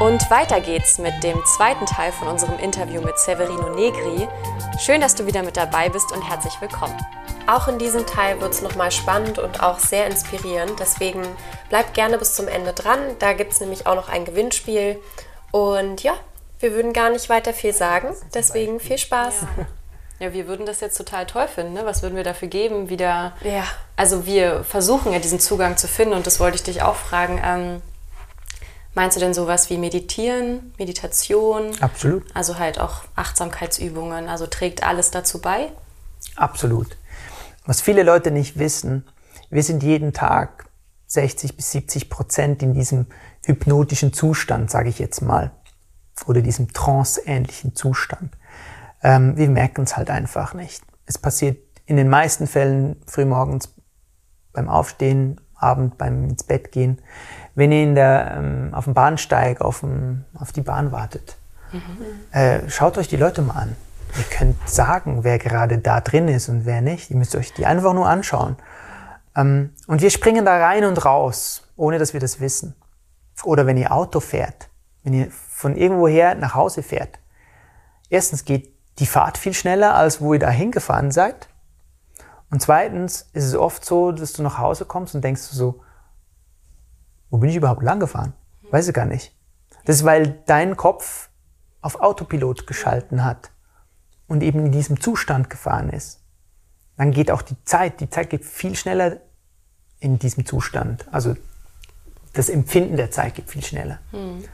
Und weiter geht's mit dem zweiten Teil von unserem Interview mit Severino Negri. Schön, dass du wieder mit dabei bist und herzlich willkommen. Auch in diesem Teil wird es nochmal spannend und auch sehr inspirierend. Deswegen bleibt gerne bis zum Ende dran. Da gibt es nämlich auch noch ein Gewinnspiel. Und ja, wir würden gar nicht weiter viel sagen. Deswegen viel Spaß. Ja. ja wir würden das jetzt total toll finden. Ne? Was würden wir dafür geben? Wieder. Ja. Also wir versuchen ja diesen Zugang zu finden und das wollte ich dich auch fragen. Ähm, Meinst du denn sowas wie Meditieren, Meditation? Absolut. Also halt auch Achtsamkeitsübungen, also trägt alles dazu bei? Absolut. Was viele Leute nicht wissen, wir sind jeden Tag 60 bis 70 Prozent in diesem hypnotischen Zustand, sage ich jetzt mal, oder diesem trance-ähnlichen Zustand. Ähm, wir merken es halt einfach nicht. Es passiert in den meisten Fällen frühmorgens beim Aufstehen, Abend beim ins Bett gehen wenn ihr in der, ähm, auf dem Bahnsteig auf, dem, auf die Bahn wartet. Mhm. Äh, schaut euch die Leute mal an. Ihr könnt sagen, wer gerade da drin ist und wer nicht. Ihr müsst euch die einfach nur anschauen. Ähm, und wir springen da rein und raus, ohne dass wir das wissen. Oder wenn ihr Auto fährt, wenn ihr von irgendwoher nach Hause fährt. Erstens geht die Fahrt viel schneller, als wo ihr da hingefahren seid. Und zweitens ist es oft so, dass du nach Hause kommst und denkst so, wo bin ich überhaupt lang gefahren? Weiß ich gar nicht. Das ist, weil dein Kopf auf Autopilot geschalten hat und eben in diesem Zustand gefahren ist. Dann geht auch die Zeit, die Zeit geht viel schneller in diesem Zustand. Also das Empfinden der Zeit geht viel schneller. Mhm.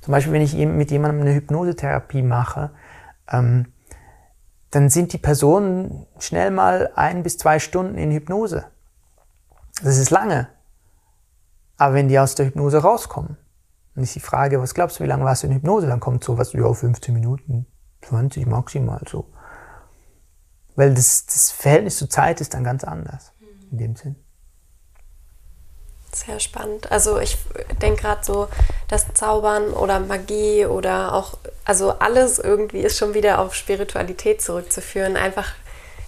Zum Beispiel, wenn ich mit jemandem eine Hypnosetherapie mache, ähm, dann sind die Personen schnell mal ein bis zwei Stunden in Hypnose. Das ist lange. Aber wenn die aus der Hypnose rauskommen und ich die Frage, was glaubst du, wie lange warst du in Hypnose, dann kommt so was, ja, 15 Minuten, 20 maximal so. Weil das, das Verhältnis zur Zeit ist dann ganz anders in dem Sinn. Sehr spannend. Also ich denke gerade so, das Zaubern oder Magie oder auch, also alles irgendwie ist schon wieder auf Spiritualität zurückzuführen. Einfach,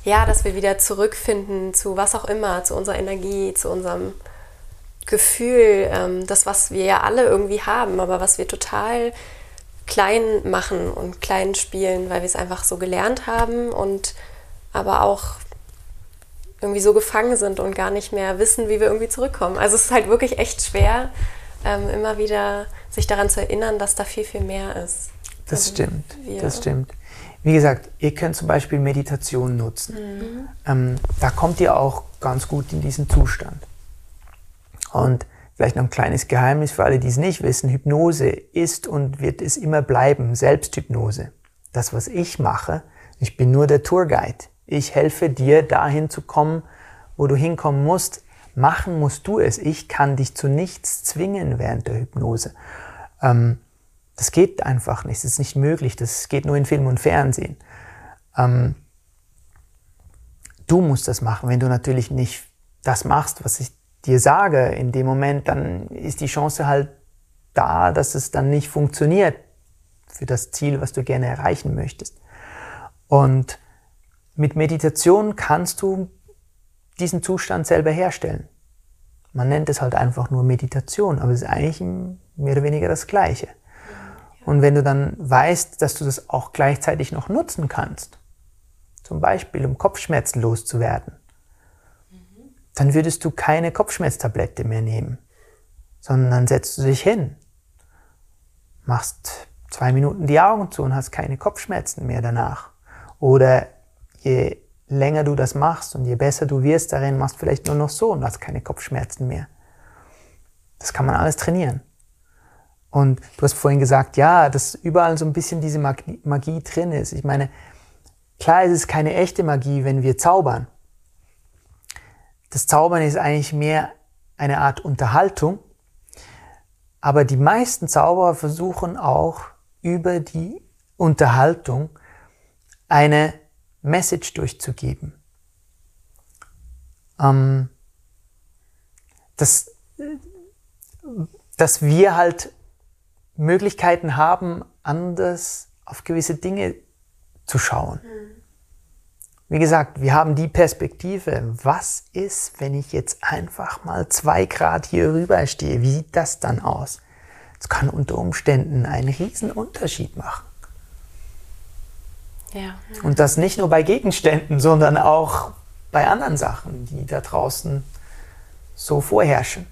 ja, dass wir wieder zurückfinden zu was auch immer, zu unserer Energie, zu unserem Gefühl, ähm, das, was wir ja alle irgendwie haben, aber was wir total klein machen und klein spielen, weil wir es einfach so gelernt haben und aber auch irgendwie so gefangen sind und gar nicht mehr wissen, wie wir irgendwie zurückkommen. Also es ist halt wirklich echt schwer, ähm, immer wieder sich daran zu erinnern, dass da viel, viel mehr ist. Das also stimmt, das stimmt. Wie gesagt, ihr könnt zum Beispiel Meditation nutzen. Mhm. Ähm, da kommt ihr auch ganz gut in diesen Zustand. Und vielleicht noch ein kleines Geheimnis für alle, die es nicht wissen. Hypnose ist und wird es immer bleiben, Selbsthypnose. Das, was ich mache, ich bin nur der Tourguide. Ich helfe dir, dahin zu kommen, wo du hinkommen musst. Machen musst du es. Ich kann dich zu nichts zwingen während der Hypnose. Ähm, das geht einfach nicht. Das ist nicht möglich. Das geht nur in Film und Fernsehen. Ähm, du musst das machen. Wenn du natürlich nicht das machst, was ich dir sage in dem Moment, dann ist die Chance halt da, dass es dann nicht funktioniert für das Ziel, was du gerne erreichen möchtest. Und mit Meditation kannst du diesen Zustand selber herstellen. Man nennt es halt einfach nur Meditation, aber es ist eigentlich mehr oder weniger das Gleiche. Und wenn du dann weißt, dass du das auch gleichzeitig noch nutzen kannst, zum Beispiel um Kopfschmerzen loszuwerden, dann würdest du keine Kopfschmerztablette mehr nehmen, sondern setzt du dich hin, machst zwei Minuten die Augen zu und hast keine Kopfschmerzen mehr danach. Oder je länger du das machst und je besser du wirst darin, machst vielleicht nur noch so und hast keine Kopfschmerzen mehr. Das kann man alles trainieren. Und du hast vorhin gesagt, ja, dass überall so ein bisschen diese Magie, drin ist. Ich meine, klar ist es keine echte Magie, wenn wir zaubern. Das Zaubern ist eigentlich mehr eine Art Unterhaltung, aber die meisten Zauberer versuchen auch über die Unterhaltung eine Message durchzugeben. Ähm, dass, dass wir halt Möglichkeiten haben, anders auf gewisse Dinge zu schauen. Mhm. Wie gesagt, wir haben die Perspektive. Was ist, wenn ich jetzt einfach mal zwei Grad hier rüber stehe? Wie sieht das dann aus? Es kann unter Umständen einen riesen Unterschied machen. Ja. Und das nicht nur bei Gegenständen, sondern auch bei anderen Sachen, die da draußen so vorherrschen.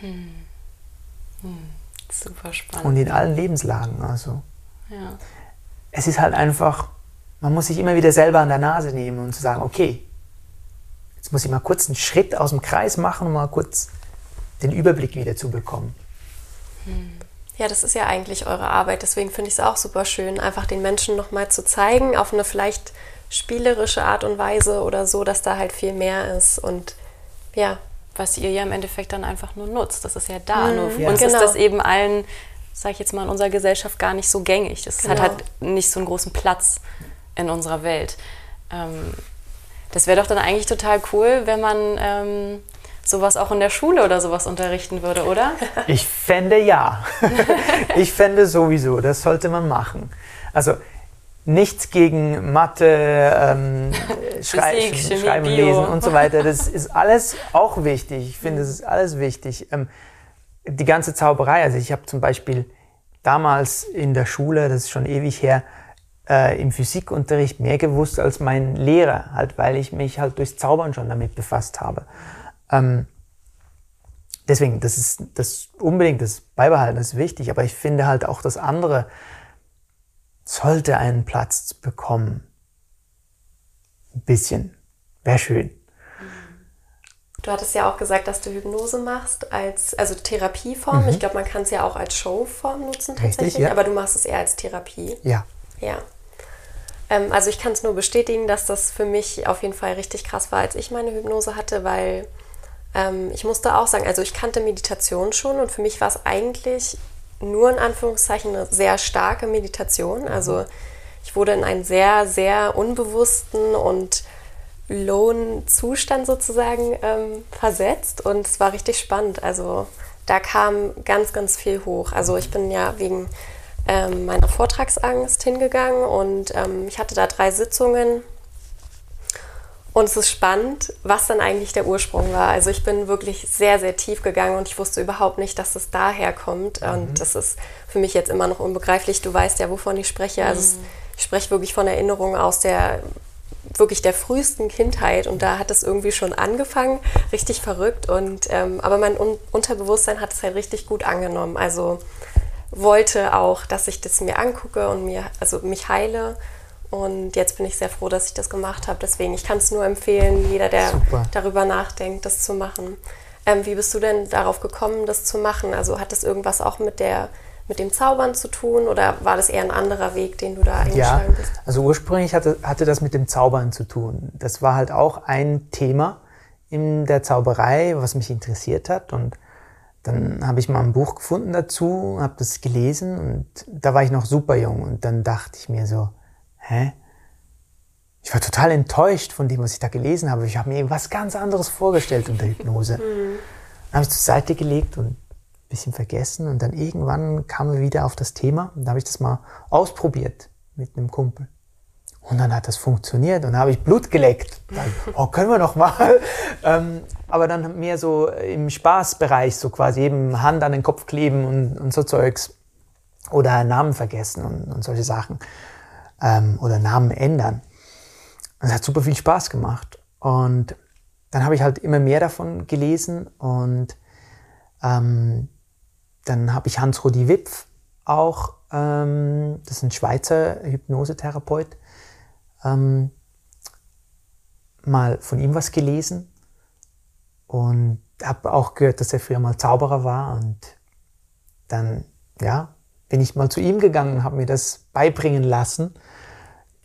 Hm. Hm. Super spannend. Und in allen Lebenslagen. Also. Ja. Es ist halt einfach, man muss sich immer wieder selber an der Nase nehmen und zu sagen, okay, jetzt muss ich mal kurz einen Schritt aus dem Kreis machen, um mal kurz den Überblick wieder zu bekommen. Hm. Ja, das ist ja eigentlich eure Arbeit. Deswegen finde ich es auch super schön, einfach den Menschen nochmal zu zeigen, auf eine vielleicht spielerische Art und Weise oder so, dass da halt viel mehr ist. Und ja. Was ihr ja im Endeffekt dann einfach nur nutzt. Das ist ja da. Mhm, nur für ja. uns genau. ist das eben allen, sag ich jetzt mal, in unserer Gesellschaft gar nicht so gängig. Das genau. hat halt nicht so einen großen Platz in unserer Welt. Ähm, das wäre doch dann eigentlich total cool, wenn man ähm, sowas auch in der Schule oder sowas unterrichten würde, oder? Ich fände ja. ich fände sowieso, das sollte man machen. Also nichts gegen Mathe, ähm, Schrei Physik, Schreiben, Bio. Lesen und so weiter. Das ist alles auch wichtig. Ich finde, das ist alles wichtig. Ähm, die ganze Zauberei, also ich habe zum Beispiel damals in der Schule, das ist schon ewig her, äh, im Physikunterricht mehr gewusst als mein Lehrer, halt, weil ich mich halt durchs Zaubern schon damit befasst habe. Ähm, deswegen, das ist das unbedingt das Beibehalten ist wichtig, aber ich finde halt auch das andere sollte einen Platz bekommen. Ein bisschen. Wäre schön. Du hattest ja auch gesagt, dass du Hypnose machst als also Therapieform. Mhm. Ich glaube, man kann es ja auch als Showform nutzen tatsächlich, Richtig, ja. aber du machst es eher als Therapie. Ja. Ja. Ähm, also ich kann es nur bestätigen, dass das für mich auf jeden Fall richtig krass war, als ich meine Hypnose hatte, weil ähm, ich musste auch sagen, also ich kannte Meditation schon und für mich war es eigentlich nur in Anführungszeichen eine sehr starke Meditation. Also ich wurde in einen sehr, sehr unbewussten und lowen Zustand sozusagen ähm, versetzt und es war richtig spannend. Also da kam ganz, ganz viel hoch. Also ich bin ja wegen ähm, meiner Vortragsangst hingegangen und ähm, ich hatte da drei Sitzungen und es ist spannend, was dann eigentlich der Ursprung war. Also ich bin wirklich sehr, sehr tief gegangen und ich wusste überhaupt nicht, dass es daher kommt. Mhm. Und das ist für mich jetzt immer noch unbegreiflich. Du weißt ja, wovon ich spreche. Also mhm. ich spreche wirklich von Erinnerungen aus der wirklich der frühesten Kindheit und da hat es irgendwie schon angefangen, richtig verrückt. Und ähm, aber mein Un Unterbewusstsein hat es halt richtig gut angenommen. Also wollte auch, dass ich das mir angucke und mir also mich heile und jetzt bin ich sehr froh, dass ich das gemacht habe. Deswegen, ich kann es nur empfehlen, jeder, der Super. darüber nachdenkt, das zu machen. Ähm, wie bist du denn darauf gekommen, das zu machen? Also hat das irgendwas auch mit der mit dem Zaubern zu tun oder war das eher ein anderer Weg, den du da eingeschlagen ja, bist? Also ursprünglich hatte, hatte das mit dem Zaubern zu tun. Das war halt auch ein Thema in der Zauberei, was mich interessiert hat. Und dann habe ich mal ein Buch gefunden dazu, habe das gelesen und da war ich noch super jung. Und dann dachte ich mir so, hä? Ich war total enttäuscht von dem, was ich da gelesen habe. Ich habe mir was ganz anderes vorgestellt unter Hypnose. Mhm. Dann habe ich zur Seite gelegt und ein bisschen vergessen und dann irgendwann kam er wieder auf das Thema und da habe ich das mal ausprobiert mit einem Kumpel. Und dann hat das funktioniert und dann habe ich Blut geleckt. Dann, oh, können wir noch mal. Ähm, aber dann mehr so im Spaßbereich, so quasi eben Hand an den Kopf kleben und, und so Zeugs. Oder Namen vergessen und, und solche Sachen ähm, oder Namen ändern. Und es hat super viel Spaß gemacht. Und dann habe ich halt immer mehr davon gelesen und ähm, dann habe ich Hans-Rudi Wipf auch, ähm, das ist ein Schweizer Hypnosetherapeut, ähm, mal von ihm was gelesen und habe auch gehört, dass er früher mal Zauberer war und dann, ja, bin ich mal zu ihm gegangen und habe mir das beibringen lassen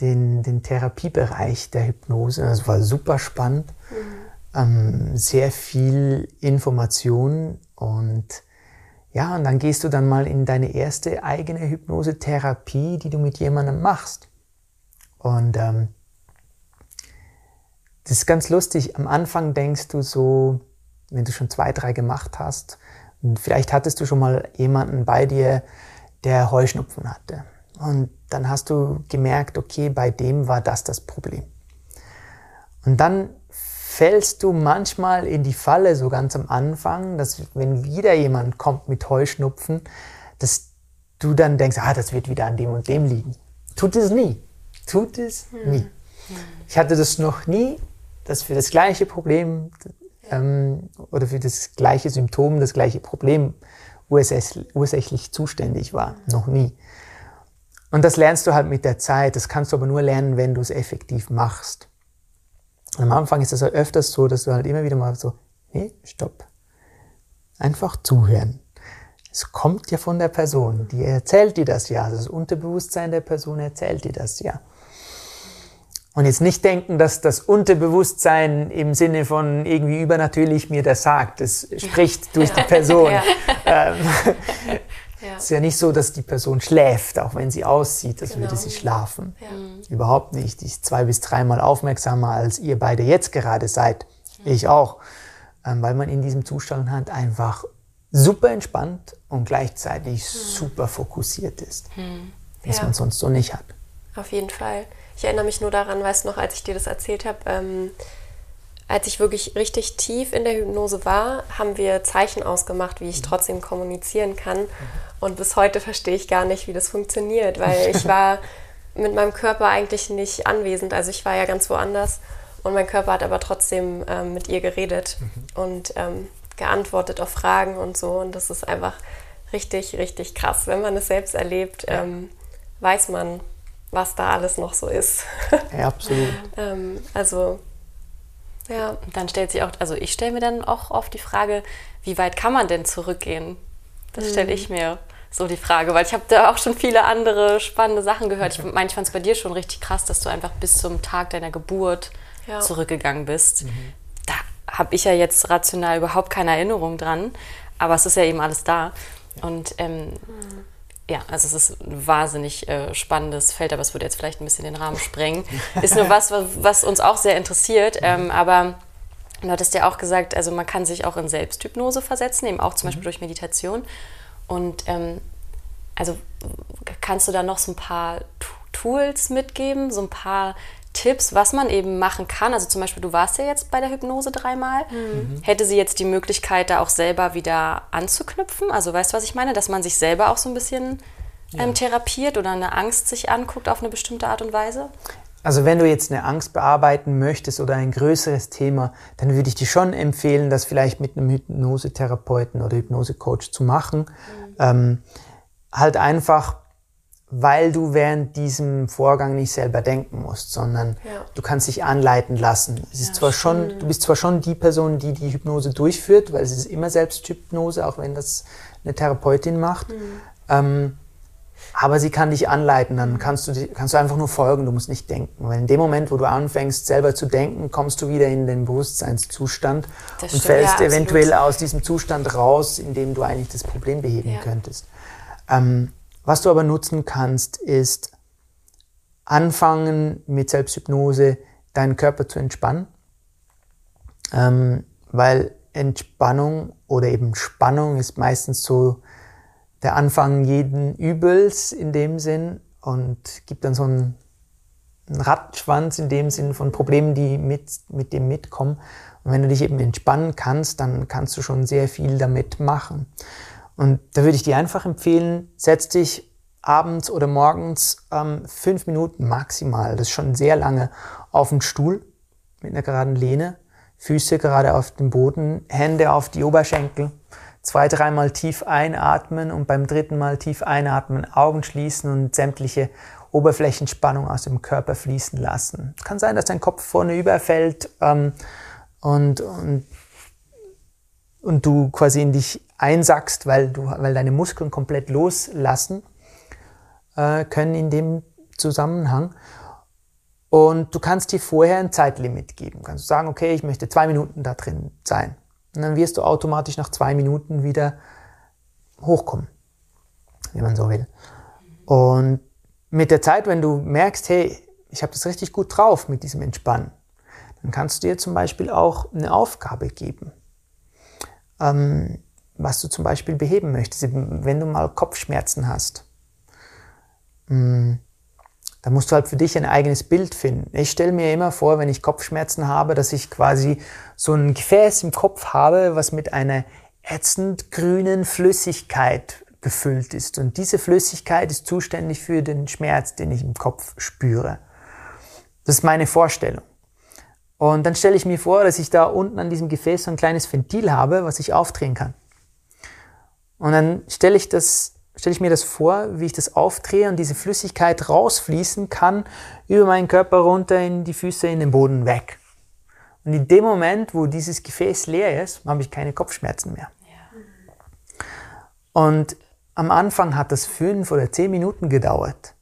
den, den Therapiebereich der Hypnose. Das war super spannend. Mhm. Ähm, sehr viel Information und ja, und dann gehst du dann mal in deine erste eigene Hypnosetherapie, die du mit jemandem machst. Und ähm, das ist ganz lustig. Am Anfang denkst du so, wenn du schon zwei, drei gemacht hast, und vielleicht hattest du schon mal jemanden bei dir, der Heuschnupfen hatte. Und dann hast du gemerkt, okay, bei dem war das das Problem. Und dann fällst du manchmal in die Falle, so ganz am Anfang, dass wenn wieder jemand kommt mit Heuschnupfen, dass du dann denkst, ah, das wird wieder an dem und dem liegen. Tut es nie. Tut es hm. nie. Ich hatte das noch nie, dass für das gleiche Problem ähm, oder für das gleiche Symptom das gleiche Problem ursächlich zuständig war. Noch nie. Und das lernst du halt mit der Zeit. Das kannst du aber nur lernen, wenn du es effektiv machst. Und am Anfang ist es halt öfters so, dass du halt immer wieder mal so, nee, stopp. Einfach zuhören. Es kommt ja von der Person, die erzählt dir das ja. Das Unterbewusstsein der Person erzählt dir das ja. Und jetzt nicht denken, dass das Unterbewusstsein im Sinne von irgendwie übernatürlich mir das sagt. Es spricht durch die Person. Ja. Ähm, ja. Es ist ja nicht so, dass die Person schläft, auch wenn sie aussieht, als genau. würde sie schlafen. Ja. Überhaupt nicht. Die ist zwei bis dreimal aufmerksamer, als ihr beide jetzt gerade seid. Ich auch. Ähm, weil man in diesem Zustand halt einfach super entspannt und gleichzeitig hm. super fokussiert ist. Hm. Was man sonst so nicht hat. Auf jeden Fall. Ich erinnere mich nur daran, weißt du noch, als ich dir das erzählt habe, ähm, als ich wirklich richtig tief in der Hypnose war, haben wir Zeichen ausgemacht, wie ich mhm. trotzdem kommunizieren kann. Mhm. Und bis heute verstehe ich gar nicht, wie das funktioniert, weil ich war mit meinem Körper eigentlich nicht anwesend. Also ich war ja ganz woanders und mein Körper hat aber trotzdem ähm, mit ihr geredet mhm. und ähm, geantwortet auf Fragen und so. Und das ist einfach richtig, richtig krass. Wenn man es selbst erlebt, ähm, weiß man, was da alles noch so ist. Ja, absolut. ähm, also, ja. Dann stellt sich auch, also ich stelle mir dann auch oft die Frage, wie weit kann man denn zurückgehen? Das mhm. stelle ich mir so die Frage, weil ich habe da auch schon viele andere spannende Sachen gehört. Ich meine, ich fand es bei dir schon richtig krass, dass du einfach bis zum Tag deiner Geburt ja. zurückgegangen bist. Mhm. Da habe ich ja jetzt rational überhaupt keine Erinnerung dran, aber es ist ja eben alles da. Und ähm, mhm ja, also es ist ein wahnsinnig äh, spannendes Feld, aber es würde jetzt vielleicht ein bisschen den Rahmen sprengen. Ist nur was, was uns auch sehr interessiert. Ähm, aber du hattest ja auch gesagt, also man kann sich auch in Selbsthypnose versetzen, eben auch zum Beispiel mhm. durch Meditation. Und ähm, also kannst du da noch so ein paar Tools mitgeben, so ein paar Tipps, was man eben machen kann. Also zum Beispiel, du warst ja jetzt bei der Hypnose dreimal. Mhm. Hätte sie jetzt die Möglichkeit, da auch selber wieder anzuknüpfen? Also weißt du, was ich meine? Dass man sich selber auch so ein bisschen ähm, therapiert oder eine Angst sich anguckt auf eine bestimmte Art und Weise? Also wenn du jetzt eine Angst bearbeiten möchtest oder ein größeres Thema, dann würde ich dir schon empfehlen, das vielleicht mit einem Hypnosetherapeuten oder Hypnosecoach zu machen. Mhm. Ähm, halt einfach weil du während diesem Vorgang nicht selber denken musst, sondern ja. du kannst dich anleiten lassen. Es ist ja, zwar schon, du bist zwar schon die Person, die die Hypnose durchführt, weil es ist immer Selbsthypnose, auch wenn das eine Therapeutin macht. Mhm. Ähm, aber sie kann dich anleiten, dann kannst du, kannst du einfach nur folgen, du musst nicht denken. Weil in dem Moment, wo du anfängst, selber zu denken, kommst du wieder in den Bewusstseinszustand das und fällst ja, eventuell aus diesem Zustand raus, in dem du eigentlich das Problem beheben könntest. Ähm, was du aber nutzen kannst, ist anfangen mit Selbsthypnose deinen Körper zu entspannen, ähm, weil Entspannung oder eben Spannung ist meistens so der Anfang jeden Übels in dem Sinn und gibt dann so einen, einen Rattenschwanz in dem Sinn von Problemen, die mit, mit dem mitkommen. Und wenn du dich eben entspannen kannst, dann kannst du schon sehr viel damit machen. Und da würde ich dir einfach empfehlen, setz dich abends oder morgens ähm, fünf Minuten maximal, das ist schon sehr lange, auf den Stuhl mit einer geraden Lehne, Füße gerade auf dem Boden, Hände auf die Oberschenkel, zwei, dreimal tief einatmen und beim dritten Mal tief einatmen, Augen schließen und sämtliche Oberflächenspannung aus dem Körper fließen lassen. Es kann sein, dass dein Kopf vorne überfällt ähm, und, und und du quasi in dich einsackst, weil, du, weil deine Muskeln komplett loslassen äh, können in dem Zusammenhang. Und du kannst dir vorher ein Zeitlimit geben. Du kannst sagen, okay, ich möchte zwei Minuten da drin sein. Und dann wirst du automatisch nach zwei Minuten wieder hochkommen, wenn man so will. Und mit der Zeit, wenn du merkst, hey, ich habe das richtig gut drauf mit diesem Entspannen, dann kannst du dir zum Beispiel auch eine Aufgabe geben ähm, was du zum Beispiel beheben möchtest. Wenn du mal Kopfschmerzen hast, mm, da musst du halt für dich ein eigenes Bild finden. Ich stelle mir immer vor, wenn ich Kopfschmerzen habe, dass ich quasi so ein Gefäß im Kopf habe, was mit einer ätzend grünen Flüssigkeit gefüllt ist. Und diese Flüssigkeit ist zuständig für den Schmerz, den ich im Kopf spüre. Das ist meine Vorstellung. Und dann stelle ich mir vor, dass ich da unten an diesem Gefäß so ein kleines Ventil habe, was ich aufdrehen kann. Und dann stelle ich das, stelle ich mir das vor, wie ich das aufdrehe und diese Flüssigkeit rausfließen kann über meinen Körper runter in die Füße, in den Boden weg. Und in dem Moment, wo dieses Gefäß leer ist, habe ich keine Kopfschmerzen mehr. Ja. Und am Anfang hat das fünf oder zehn Minuten gedauert.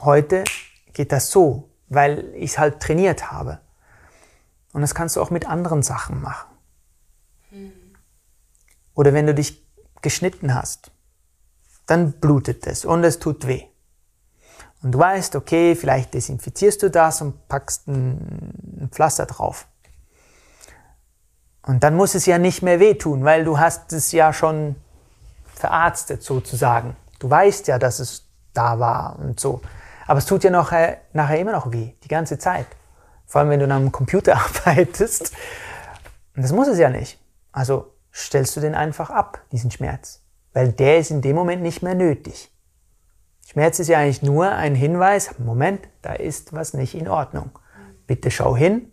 Heute geht das so, weil ich es halt trainiert habe. Und das kannst du auch mit anderen Sachen machen. Hm. Oder wenn du dich geschnitten hast, dann blutet es und es tut weh. Und du weißt, okay, vielleicht desinfizierst du das und packst ein Pflaster drauf. Und dann muss es ja nicht mehr wehtun, weil du hast es ja schon verarztet sozusagen. Du weißt ja, dass es da war und so. Aber es tut ja noch, nachher immer noch weh, die ganze Zeit. Vor allem, wenn du am Computer arbeitest. Und das muss es ja nicht. Also stellst du den einfach ab, diesen Schmerz. Weil der ist in dem Moment nicht mehr nötig. Schmerz ist ja eigentlich nur ein Hinweis, Moment, da ist was nicht in Ordnung. Bitte schau hin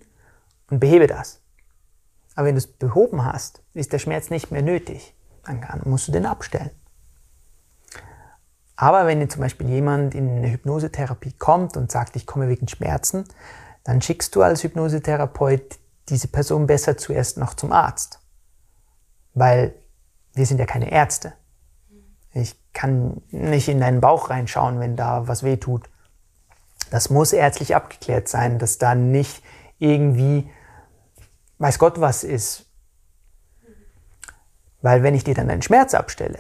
und behebe das. Aber wenn du es behoben hast, ist der Schmerz nicht mehr nötig. Dann musst du den abstellen. Aber wenn zum Beispiel jemand in eine Hypnosetherapie kommt und sagt, ich komme wegen Schmerzen, dann schickst du als Hypnosetherapeut diese Person besser zuerst noch zum Arzt. Weil wir sind ja keine Ärzte. Ich kann nicht in deinen Bauch reinschauen, wenn da was weh tut. Das muss ärztlich abgeklärt sein, dass da nicht irgendwie weiß Gott was ist. Weil wenn ich dir dann deinen Schmerz abstelle,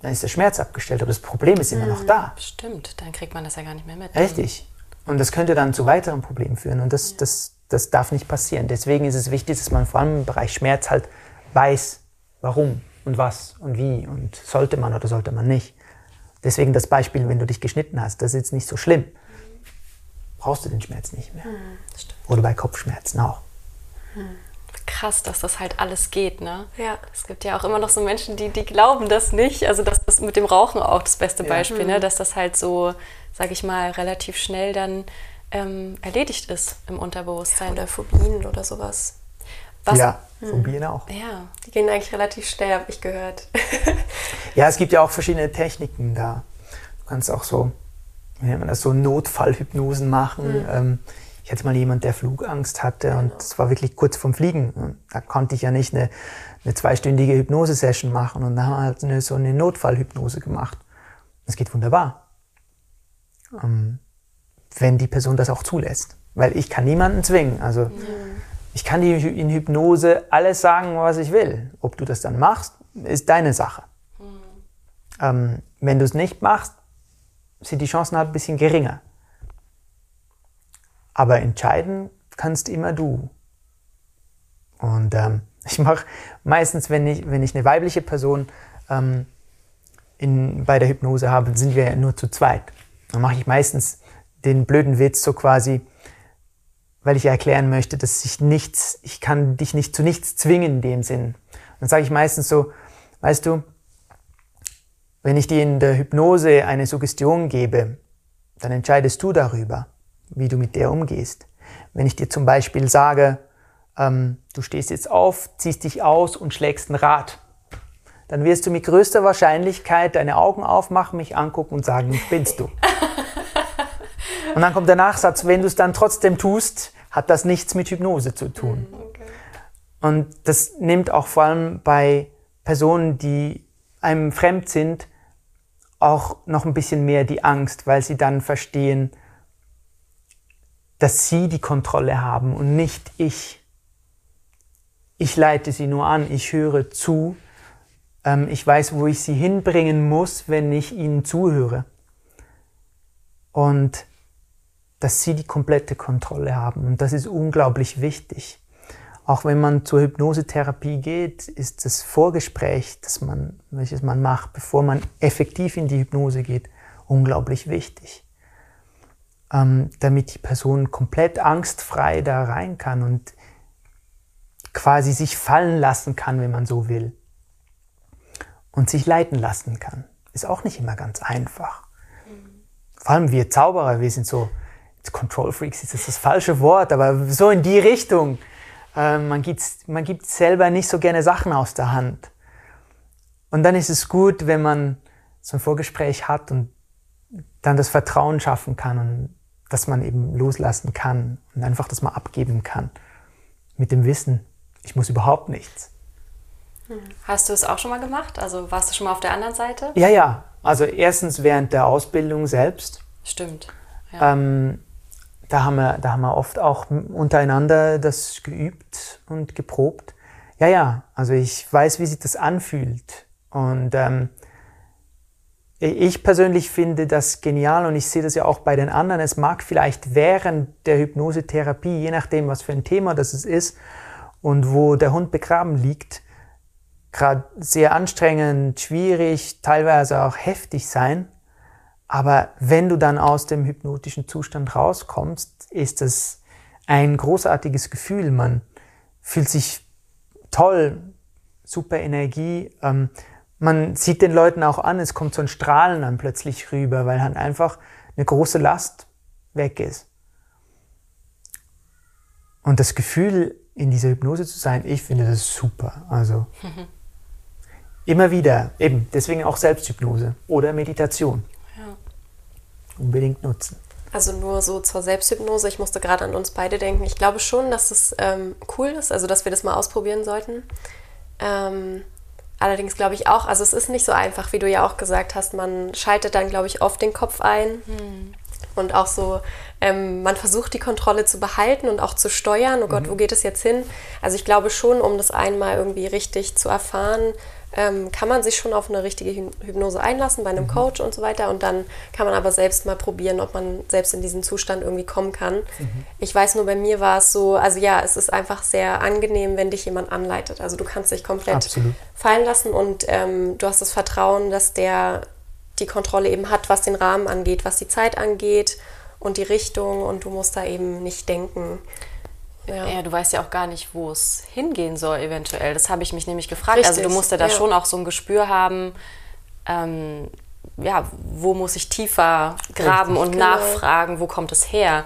dann ist der Schmerz abgestellt, aber das Problem ist immer noch mhm. da. Stimmt, dann kriegt man das ja gar nicht mehr mit. Richtig. Und das könnte dann zu weiteren Problemen führen und das, das, das darf nicht passieren. Deswegen ist es wichtig, dass man vor allem im Bereich Schmerz halt weiß, warum und was und wie und sollte man oder sollte man nicht. Deswegen das Beispiel, wenn du dich geschnitten hast, das ist jetzt nicht so schlimm. Brauchst du den Schmerz nicht mehr. Mhm, oder bei Kopfschmerzen auch. Krass, dass das halt alles geht, ne? Ja. Es gibt ja auch immer noch so Menschen, die, die glauben das nicht. Also das ist mit dem Rauchen auch das beste Beispiel, ja. ne? Mhm. Dass das halt so, sag ich mal, relativ schnell dann ähm, erledigt ist im Unterbewusstsein. Oder Phobien oder sowas. Was? Ja, hm. Phobien auch. Ja, die gehen eigentlich relativ schnell, habe ich gehört. ja, es gibt ja auch verschiedene Techniken da. Du kannst auch so, wie nennt man das, so Notfallhypnosen machen. Mhm. Ähm, ich hatte mal jemand, der Flugangst hatte genau. und es war wirklich kurz vorm Fliegen. Da konnte ich ja nicht eine, eine zweistündige Hypnose-Session machen und dann haben wir halt eine, so eine Notfallhypnose gemacht. Das geht wunderbar. Ähm, wenn die Person das auch zulässt. Weil ich kann niemanden zwingen. Also ich kann dir in Hypnose alles sagen, was ich will. Ob du das dann machst, ist deine Sache. Mhm. Ähm, wenn du es nicht machst, sind die Chancen halt ein bisschen geringer. Aber entscheiden kannst immer du. Und ähm, ich mache meistens, wenn ich, wenn ich eine weibliche Person ähm, in, bei der Hypnose habe, sind wir ja nur zu zweit. Dann mache ich meistens den blöden Witz so quasi, weil ich erklären möchte, dass ich nichts, ich kann dich nicht zu nichts zwingen in dem Sinn. Dann sage ich meistens so, weißt du, wenn ich dir in der Hypnose eine Suggestion gebe, dann entscheidest du darüber wie du mit der umgehst. Wenn ich dir zum Beispiel sage, ähm, du stehst jetzt auf, ziehst dich aus und schlägst ein Rad, dann wirst du mit größter Wahrscheinlichkeit deine Augen aufmachen, mich angucken und sagen, spinnst du. und dann kommt der Nachsatz, wenn du es dann trotzdem tust, hat das nichts mit Hypnose zu tun. Hm, und das nimmt auch vor allem bei Personen, die einem fremd sind, auch noch ein bisschen mehr die Angst, weil sie dann verstehen, dass sie die Kontrolle haben und nicht ich. Ich leite sie nur an, ich höre zu, ähm, ich weiß, wo ich sie hinbringen muss, wenn ich ihnen zuhöre. Und dass sie die komplette Kontrolle haben. Und das ist unglaublich wichtig. Auch wenn man zur Hypnosetherapie geht, ist das Vorgespräch, das man, welches man macht, bevor man effektiv in die Hypnose geht, unglaublich wichtig ähm, damit die Person komplett angstfrei da rein kann und quasi sich fallen lassen kann, wenn man so will. und sich leiten lassen kann. Ist auch nicht immer ganz einfach. Vor allem wir Zauberer, wir sind so, Control Freaks ist das das falsche Wort, aber so in die Richtung. Äh, man, gibt, man gibt selber nicht so gerne Sachen aus der Hand. Und dann ist es gut, wenn man so ein Vorgespräch hat und dann das Vertrauen schaffen kann und dass man eben loslassen kann und einfach das mal abgeben kann. Mit dem Wissen, ich muss überhaupt nichts. Hast du es auch schon mal gemacht? Also warst du schon mal auf der anderen Seite? Ja, ja. Also erstens während der Ausbildung selbst. Stimmt. Ja. Ähm, da, haben wir, da haben wir oft auch untereinander das geübt und geprobt. Ja, ja. Also ich weiß, wie sich das anfühlt. Und ähm, ich persönlich finde das genial und ich sehe das ja auch bei den anderen. Es mag vielleicht während der Hypnosetherapie, je nachdem, was für ein Thema das ist und wo der Hund begraben liegt, gerade sehr anstrengend, schwierig, teilweise auch heftig sein. Aber wenn du dann aus dem hypnotischen Zustand rauskommst, ist das ein großartiges Gefühl. Man fühlt sich toll, super Energie. Ähm, man sieht den Leuten auch an, es kommt so ein Strahlen dann plötzlich rüber, weil halt einfach eine große Last weg ist. Und das Gefühl, in dieser Hypnose zu sein, ich finde das super. Also immer wieder, eben, deswegen auch Selbsthypnose oder Meditation. Ja. Unbedingt nutzen. Also nur so zur Selbsthypnose. Ich musste gerade an uns beide denken. Ich glaube schon, dass es ähm, cool ist, also dass wir das mal ausprobieren sollten. Ähm, Allerdings glaube ich auch, also es ist nicht so einfach, wie du ja auch gesagt hast. Man schaltet dann, glaube ich, oft den Kopf ein. Hm. Und auch so, ähm, man versucht die Kontrolle zu behalten und auch zu steuern. Oh Gott, mhm. wo geht es jetzt hin? Also ich glaube schon, um das einmal irgendwie richtig zu erfahren, ähm, kann man sich schon auf eine richtige Hypnose einlassen bei einem mhm. Coach und so weiter. Und dann kann man aber selbst mal probieren, ob man selbst in diesen Zustand irgendwie kommen kann. Mhm. Ich weiß nur, bei mir war es so, also ja, es ist einfach sehr angenehm, wenn dich jemand anleitet. Also du kannst dich komplett Absolut. fallen lassen und ähm, du hast das Vertrauen, dass der die Kontrolle eben hat, was den Rahmen angeht, was die Zeit angeht und die Richtung und du musst da eben nicht denken. Ja. ja. du weißt ja auch gar nicht, wo es hingehen soll, eventuell. Das habe ich mich nämlich gefragt. Richtig. Also du musst ja da ja. schon auch so ein Gespür haben, ähm, ja, wo muss ich tiefer graben Richtig, und genau. nachfragen, wo kommt es her?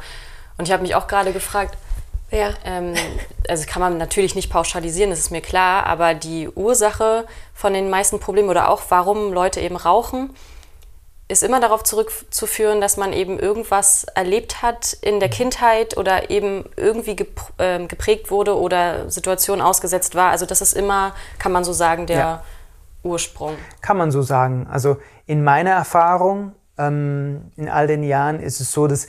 Und ich habe mich auch gerade gefragt, ja. Ähm, also kann man natürlich nicht pauschalisieren, das ist mir klar, aber die Ursache von den meisten Problemen oder auch warum Leute eben rauchen, ist immer darauf zurückzuführen, dass man eben irgendwas erlebt hat in der Kindheit oder eben irgendwie ähm, geprägt wurde oder Situationen ausgesetzt war. Also das ist immer, kann man so sagen, der ja. Ursprung. Kann man so sagen. Also in meiner Erfahrung ähm, in all den Jahren ist es so, dass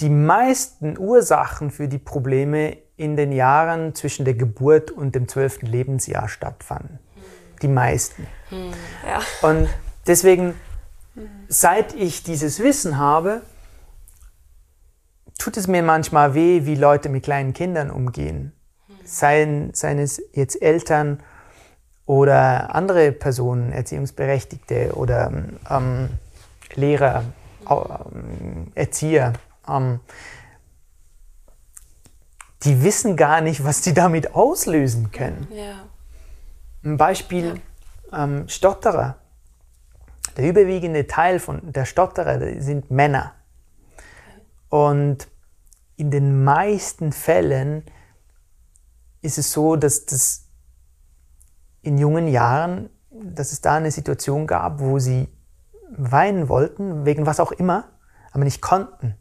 die meisten Ursachen für die Probleme in den Jahren zwischen der Geburt und dem zwölften Lebensjahr stattfanden. Hm. Die meisten. Hm. Ja. Und deswegen seit ich dieses Wissen habe, tut es mir manchmal weh, wie Leute mit kleinen Kindern umgehen. Seien, seien es jetzt Eltern oder andere Personen, Erziehungsberechtigte oder ähm, Lehrer, ähm, Erzieher. Ähm, die wissen gar nicht, was sie damit auslösen können. Ja. Ein Beispiel, ja. ähm, Stotterer. Der überwiegende Teil von der Stotterer sind Männer. Und in den meisten Fällen ist es so, dass das in jungen Jahren, dass es da eine Situation gab, wo sie weinen wollten, wegen was auch immer, aber nicht konnten,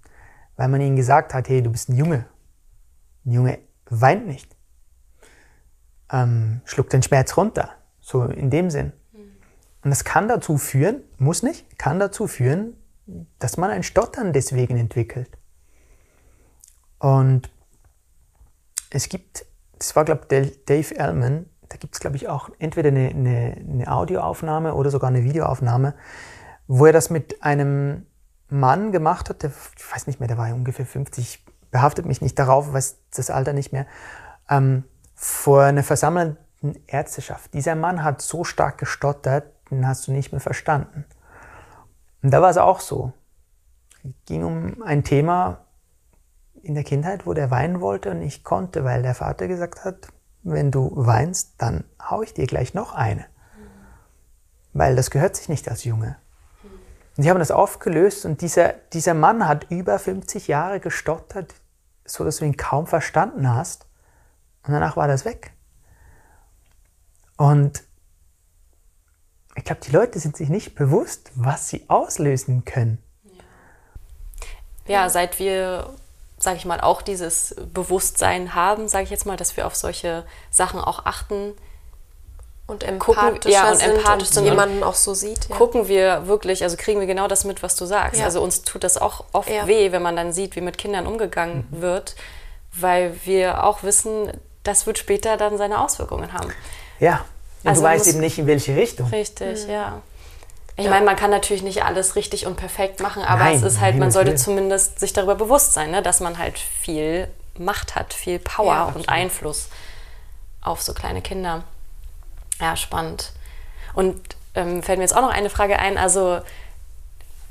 weil man ihnen gesagt hat, hey, du bist ein Junge. Ein Junge weint nicht. Ähm, schluck den Schmerz runter. So in dem Sinn. Und das kann dazu führen, muss nicht, kann dazu führen, dass man ein Stottern deswegen entwickelt. Und es gibt, das war, glaube ich, Dave Ellman, da gibt es, glaube ich, auch entweder eine, eine, eine Audioaufnahme oder sogar eine Videoaufnahme, wo er das mit einem Mann gemacht hat, der, ich weiß nicht mehr, der war ungefähr 50, behaftet mich nicht darauf, weiß das Alter nicht mehr, ähm, vor einer versammelten Ärzteschaft. Dieser Mann hat so stark gestottert, den hast du nicht mehr verstanden. Und da war es auch so. Es ging um ein Thema in der Kindheit, wo der weinen wollte und ich konnte, weil der Vater gesagt hat, wenn du weinst, dann hau ich dir gleich noch eine. weil das gehört sich nicht als Junge. Und die haben das aufgelöst und dieser, dieser Mann hat über 50 Jahre gestottert, so dass du ihn kaum verstanden hast. Und danach war das weg. Und ich glaube, die Leute sind sich nicht bewusst, was sie auslösen können. Ja, seit wir, sage ich mal, auch dieses Bewusstsein haben, sage ich jetzt mal, dass wir auf solche Sachen auch achten, und empathischer ja, und sind empathisch und sind jemanden und auch so sieht. Ja. gucken wir wirklich, also kriegen wir genau das mit, was du sagst. Ja. Also uns tut das auch oft Ja. weh, wenn man dann sieht, wie mit Kindern umgegangen Mhm. wird, weil wir auch wissen, das wird später dann seine Auswirkungen haben. Ja, und Also du man weißt eben nicht, in welche Richtung. Richtig, ja. Ich Ja. meine, man kann natürlich nicht alles richtig und perfekt machen, aber Nein, es ist halt, um man sollte zumindest sich darüber bewusst sein, ne, dass man halt viel Macht hat, viel Power Ja, und Einfluss auf so kleine Kinder. Ja, spannend. Und ähm, fällt mir jetzt auch noch eine Frage ein. Also,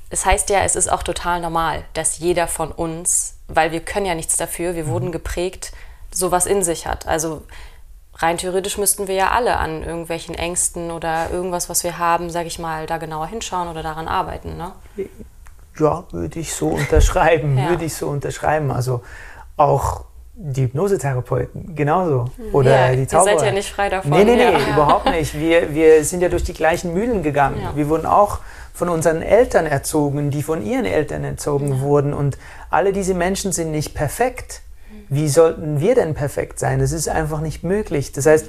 es heißt ja, es ist auch total normal, dass jeder von uns, weil wir können ja nichts dafür, wir wurden geprägt, sowas in sich hat. Also rein theoretisch müssten wir ja alle an irgendwelchen Ängsten oder irgendwas, was wir haben, sage ich mal, da genauer hinschauen oder daran arbeiten. Ne? Ja, würde ich so unterschreiben, Ja. würde ich so unterschreiben. Also auch die Hypnosetherapeuten genauso. Oder Ja, die ihr Zauberer. seid ja nicht frei davon, Nee, nee, nee, ja. überhaupt nicht. Wir, wir sind ja durch die gleichen Mühlen gegangen. Ja. Wir wurden auch von unseren Eltern erzogen, die von ihren Eltern erzogen wurden. Und alle diese Menschen sind nicht perfekt. Wie sollten wir denn perfekt sein? Das ist einfach nicht möglich. Das heißt,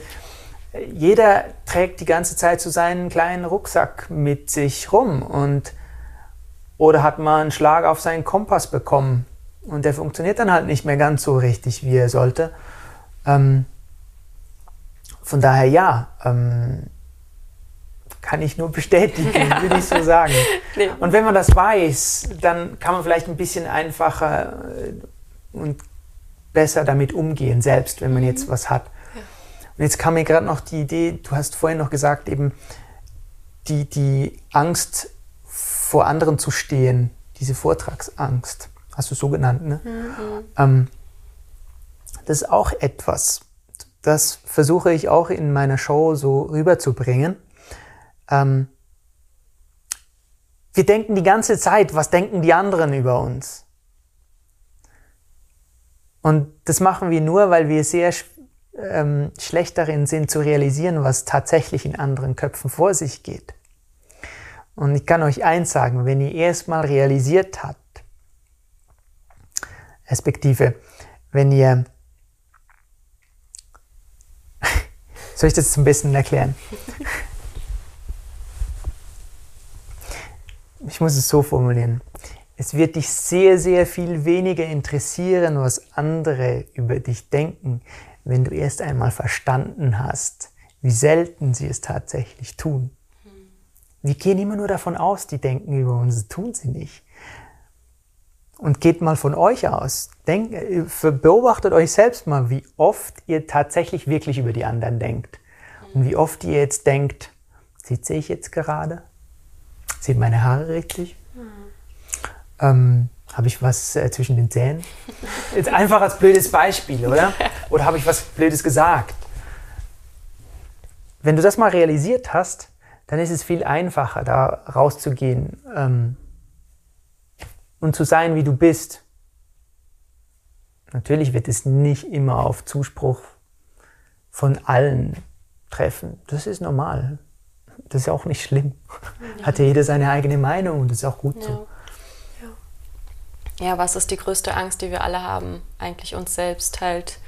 jeder trägt die ganze Zeit so seinen kleinen Rucksack mit sich rum und oder hat mal einen Schlag auf seinen Kompass bekommen und der funktioniert dann halt nicht mehr ganz so richtig, wie er sollte. Ähm, von daher ja, ähm, kann ich nur bestätigen, würde ich so sagen. Nee. Und wenn man das weiß, dann kann man vielleicht ein bisschen einfacher äh, und besser damit umgehen, selbst wenn man jetzt was hat. Und jetzt kam mir gerade noch die Idee, du hast vorhin noch gesagt, eben die, die Angst vor anderen zu stehen, diese Vortragsangst, hast du so genannt, ne? Ähm, das ist auch etwas, das versuche ich auch in meiner Show so rüberzubringen. Ähm, wir denken die ganze Zeit, was denken die anderen über uns? Und das machen wir nur, weil wir sehr ähm, schlecht darin sind zu realisieren, was tatsächlich in anderen Köpfen vor sich geht. Und ich kann euch eins sagen, wenn ihr erstmal realisiert habt, respektive wenn ihr, soll ich das zum besten erklären? Ich muss es so formulieren. Es wird dich sehr, sehr viel weniger interessieren, was andere über dich denken, wenn du erst einmal verstanden hast, wie selten sie es tatsächlich tun. Wir gehen immer nur davon aus, die denken über uns, tun sie nicht. Und geht mal von euch aus. Denk, äh, beobachtet euch selbst mal, wie oft ihr tatsächlich wirklich über die anderen denkt. Und wie oft ihr jetzt denkt, sitze ich jetzt gerade? Sind meine Haare richtig? Ähm, habe ich was äh, zwischen den Zähnen? Jetzt einfach als blödes Beispiel, oder? Oder habe ich was Blödes gesagt? Wenn du das mal realisiert hast, dann ist es viel einfacher, da rauszugehen ähm, und zu sein, wie du bist. Natürlich wird es nicht immer auf Zuspruch von allen treffen. Das ist normal. Das ist auch nicht schlimm. Hat ja jeder seine eigene Meinung und das ist auch gut so. Ja, was ist die größte Angst, die wir alle haben? Eigentlich uns selbst halt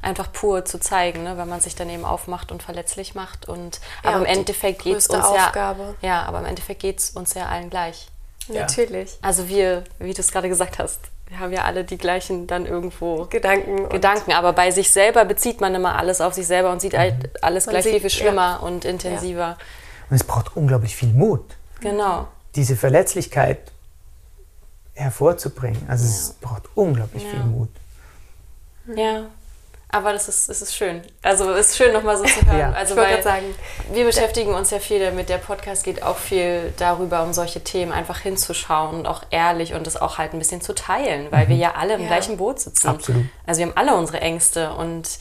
einfach pur zu zeigen, ne? wenn man sich dann eben aufmacht und verletzlich macht. Und, Ja, aber im Endeffekt geht es uns Aufgabe. ja. Ja, aber im Endeffekt geht es uns ja allen gleich. Natürlich. Also wir, wie du es gerade gesagt hast, wir haben ja alle die gleichen dann irgendwo Gedanken. Gedanken, aber bei sich selber bezieht man immer alles auf sich selber und sieht halt alles Man gleich viel, sieht- viel schlimmer und intensiver. Und es braucht unglaublich viel Mut, Genau. diese Verletzlichkeit hervorzubringen. Also es braucht unglaublich viel Mut. Ja. Aber das ist, das ist schön. Also es ist schön, nochmal so zu hören. Ja. Also Ich weil sagen, wir beschäftigen uns ja viel damit. Der Podcast geht auch viel darüber, um solche Themen einfach hinzuschauen und auch ehrlich und es auch halt ein bisschen zu teilen, weil wir ja alle im Ja. gleichen Boot sitzen. Absolut. Also wir haben alle unsere Ängste und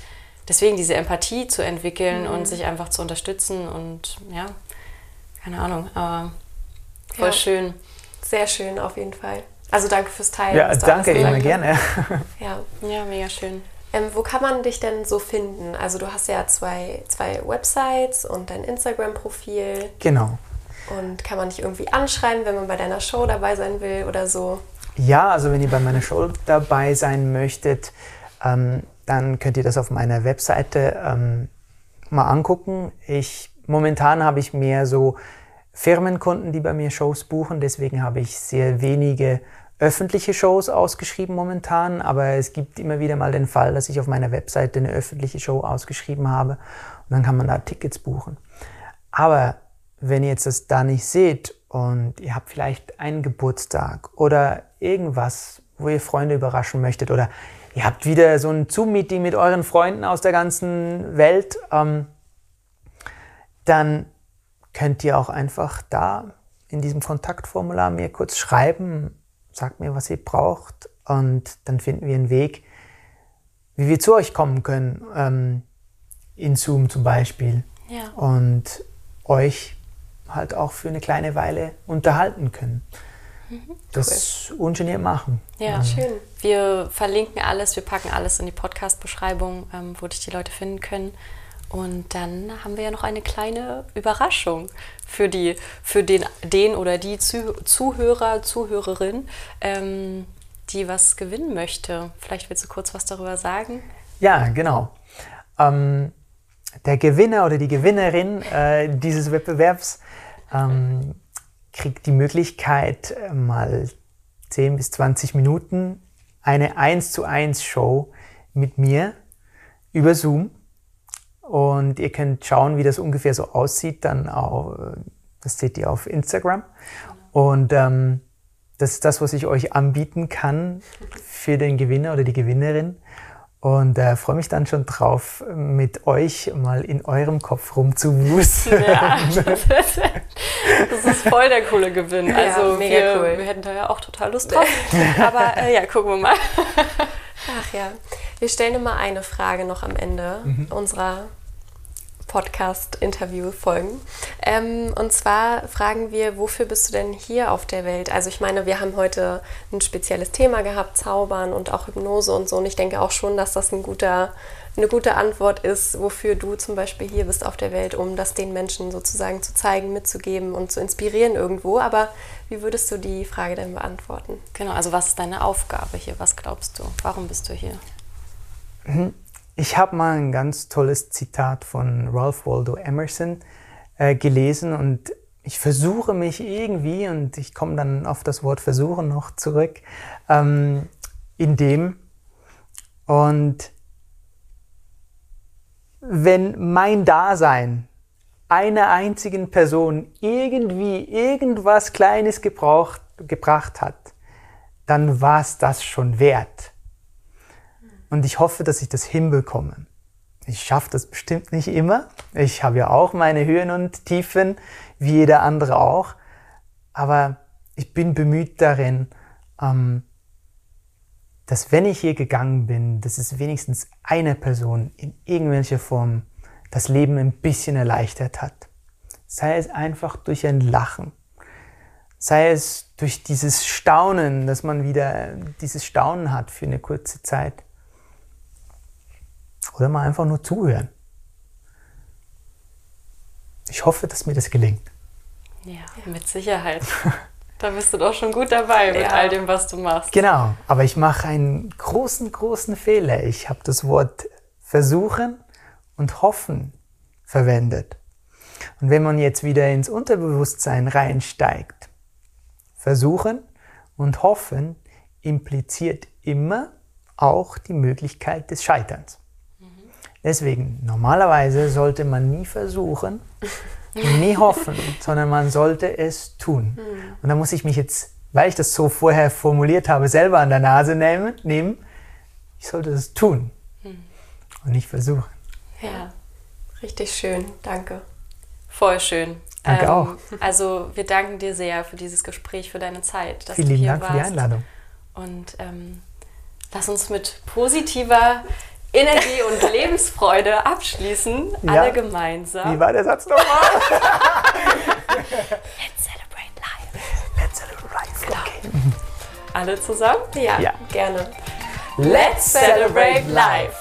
deswegen diese Empathie zu entwickeln und sich einfach zu unterstützen und ja, keine Ahnung, aber voll ja. schön. Sehr schön auf jeden Fall. Also danke fürs Teilen. Ja, danke, immer gerne. Ja. ja, mega schön. Ähm, wo kann man dich denn so finden? Also du hast ja zwei, zwei Websites und dein Instagram-Profil. Genau. Und kann man dich irgendwie anschreiben, wenn man bei deiner Show dabei sein will oder so? Ja, also wenn ihr bei meiner Show dabei sein möchtet, ähm, dann könnt ihr das auf meiner Webseite ähm, mal angucken. Ich, momentan habe ich mehr so Firmenkunden, die bei mir Shows buchen. Deswegen habe ich sehr wenige öffentliche Shows ausgeschrieben momentan. Aber es gibt immer wieder mal den Fall, dass ich auf meiner Webseite eine öffentliche Show ausgeschrieben habe. Und dann kann man da Tickets buchen. Aber wenn ihr jetzt das da nicht seht und ihr habt vielleicht einen Geburtstag oder irgendwas, wo ihr Freunde überraschen möchtet oder ihr habt wieder so ein Zoom-Meeting mit euren Freunden aus der ganzen Welt, ähm, dann könnt ihr auch einfach da in diesem Kontaktformular mir kurz schreiben, sagt mir, was ihr braucht und dann finden wir einen Weg, wie wir zu euch kommen können, ähm, in Zoom zum Beispiel. Ja. Und euch halt auch für eine kleine Weile unterhalten können. Mhm, das cool. ungeniert machen. Ja, mhm. schön. Wir verlinken alles, wir packen alles in die Podcast-Beschreibung, ähm, wo dich die Leute finden können. Und dann haben wir ja noch eine kleine Überraschung für, die, für den, den oder die Zuhörer, Zuhörerin, ähm, die was gewinnen möchte. Vielleicht willst du kurz was darüber sagen? Ja, genau. Ähm, der Gewinner oder die Gewinnerin äh, dieses Wettbewerbs ähm, kriegt die Möglichkeit, äh, mal 10 bis 20 Minuten eine 1 zu 1 Show mit mir über Zoom und ihr könnt schauen, wie das ungefähr so aussieht, dann auch, das seht ihr auf Instagram. Und ähm, das ist das, was ich euch anbieten kann für den Gewinner oder die Gewinnerin. Und äh, freue mich dann schon drauf, mit euch mal in eurem Kopf rumzuwuseln. Ja, das ist, voll der coole Gewinn. Ja, also mega wir, cool. wir hätten da ja auch total Lust drauf. Aber äh, ja, gucken wir mal. Ach ja, wir stellen immer eine Frage noch am Ende mhm. unserer Podcast-Interview-Folgen. Ähm, und zwar fragen wir, wofür bist du denn hier auf der Welt? Also ich meine, wir haben heute ein spezielles Thema gehabt, Zaubern und auch Hypnose und so. Und ich denke auch schon, dass das ein guter, eine gute Antwort ist, wofür du zum Beispiel hier bist auf der Welt, um das den Menschen sozusagen zu zeigen, mitzugeben und zu inspirieren irgendwo. Aber wie würdest du die Frage denn beantworten? Genau, also was ist deine Aufgabe hier? Was glaubst du? Warum bist du hier? Ich habe mal ein ganz tolles Zitat von Ralph Waldo Emerson äh, gelesen und ich versuche mich irgendwie, und ich komme dann auf das Wort versuchen noch zurück, ähm, in dem. Und wenn mein Dasein einer einzigen Person irgendwie irgendwas Kleines gebraucht, gebracht hat, dann war es das schon wert. Und ich hoffe, dass ich das hinbekomme. Ich schaffe das bestimmt nicht immer. Ich habe ja auch meine Höhen und Tiefen, wie jeder andere auch. Aber ich bin bemüht darin, ähm, dass wenn ich hier gegangen bin, dass es wenigstens eine Person in irgendwelcher Form das Leben ein bisschen erleichtert hat. Sei es einfach durch ein Lachen. Sei es durch dieses Staunen, dass man wieder dieses Staunen hat für eine kurze Zeit. Oder mal einfach nur zuhören. Ich hoffe, dass mir das gelingt. Ja, mit Sicherheit. Da bist du doch schon gut dabei mit ja. all dem, was du machst. Genau, aber ich mache einen großen, großen Fehler. Ich habe das Wort versuchen und hoffen verwendet. Und wenn man jetzt wieder ins Unterbewusstsein reinsteigt, versuchen und hoffen impliziert immer auch die Möglichkeit des Scheiterns. Deswegen, normalerweise sollte man nie versuchen, nie hoffen, sondern man sollte es tun. Mhm. Und da muss ich mich jetzt, weil ich das so vorher formuliert habe, selber an der Nase nehmen. nehmen. Ich sollte es tun mhm. und nicht versuchen. Ja, richtig schön. Danke. Voll schön. Danke ähm, auch. Also wir danken dir sehr für dieses Gespräch, für deine Zeit. Dass Vielen lieben Dank warst. für die Einladung. Und ähm, lass uns mit positiver Energie und Lebensfreude abschließen, ja. alle gemeinsam. Wie war der Satz nochmal? Let's celebrate life. Let's celebrate life. Genau. Okay. Alle zusammen? Ja, Ja. gerne. Let's celebrate life.